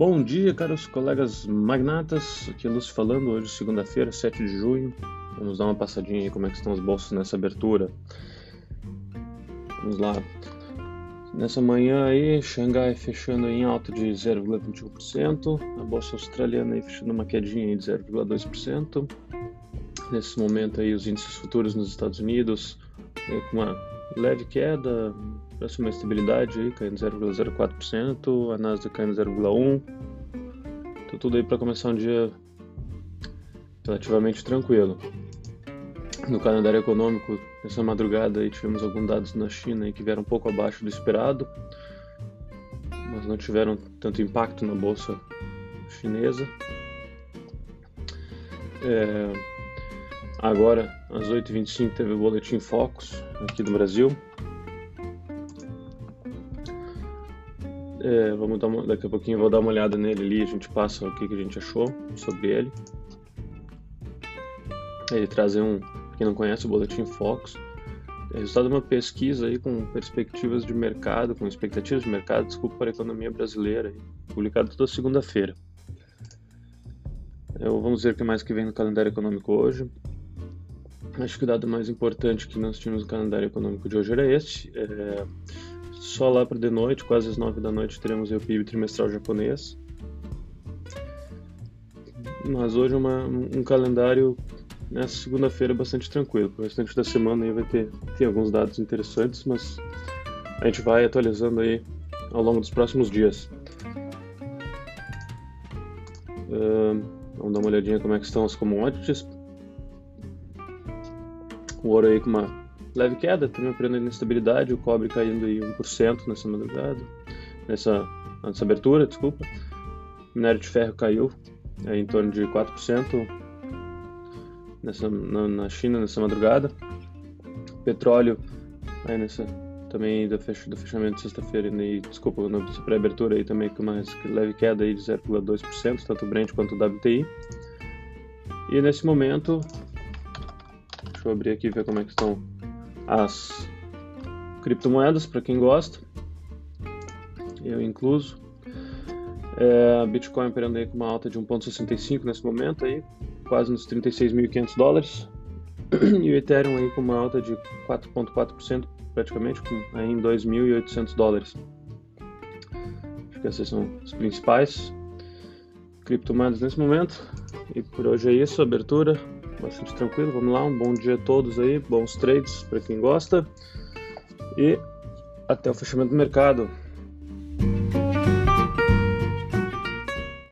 Bom dia, caros colegas magnatas. Aqui é Lúcio falando, hoje, segunda-feira, 7 de junho. Vamos dar uma passadinha aí como é que estão os bolsos nessa abertura. Vamos lá. Nessa manhã aí, Xangai fechando em alta de 0,21%, a bolsa australiana aí fechando uma quedinha de 0,2%. Nesse momento aí, os índices futuros nos Estados Unidos com uma leve queda, próxima estabilidade aí, caindo 0,04%, a Nasdaq caindo 0,1%. Então tudo aí para começar um dia relativamente tranquilo. No calendário econômico, nessa madrugada aí tivemos alguns dados na China aí que vieram um pouco abaixo do esperado, mas não tiveram tanto impacto na bolsa chinesa. É, agora, às 8h25, teve o Boletim Focus aqui no Brasil. É, vamos dar uma, daqui a pouquinho eu vou dar uma olhada nele ali, a gente passa o que, que a gente achou sobre ele. Ele traz um, quem não conhece o Boletim Focus, é resultado de uma pesquisa aí com perspectivas de mercado, com expectativas de mercado, desculpa, para a economia brasileira, publicado toda segunda-feira. Vamos ver o que mais que vem no calendário econômico hoje. Acho que o dado mais importante que nós tínhamos no calendário econômico de hoje era este. É, só lá para de noite, quase às nove da noite, teremos o PIB trimestral japonês. Mas hoje é uma, um calendário nessa segunda-feira bastante tranquilo. O restante da semana aí vai ter tem alguns dados interessantes, mas a gente vai atualizando aí ao longo dos próximos dias. Uh, vamos dar uma olhadinha como é que estão as commodities. O ouro aí com uma leve queda, também aprendendo instabilidade, o cobre caindo aí 1% nessa madrugada, nessa, nessa abertura, desculpa. O minério de ferro caiu é, em torno de 4% nessa, na, na China nessa madrugada. Petróleo aí nessa também do, fech, do fechamento de sexta-feira, e desculpa, na pré-abertura aí também com uma leve queda aí de 0,2%, tanto o Brent quanto o WTI. E nesse momento Deixa eu abrir aqui e ver como é que estão as criptomoedas para quem gosta. Eu incluso. É, Bitcoin operando aí com uma alta de 1,65 nesse momento aí, quase nos 36.500 dólares. E o Ethereum aí com uma alta de 4,4% praticamente, com, aí em 2.800 dólares. Acho que essas são as principais criptomoedas nesse momento. E por hoje é isso, abertura bastante tranquilo. Vamos lá, um bom dia a todos aí, bons trades para quem gosta e até o fechamento do mercado.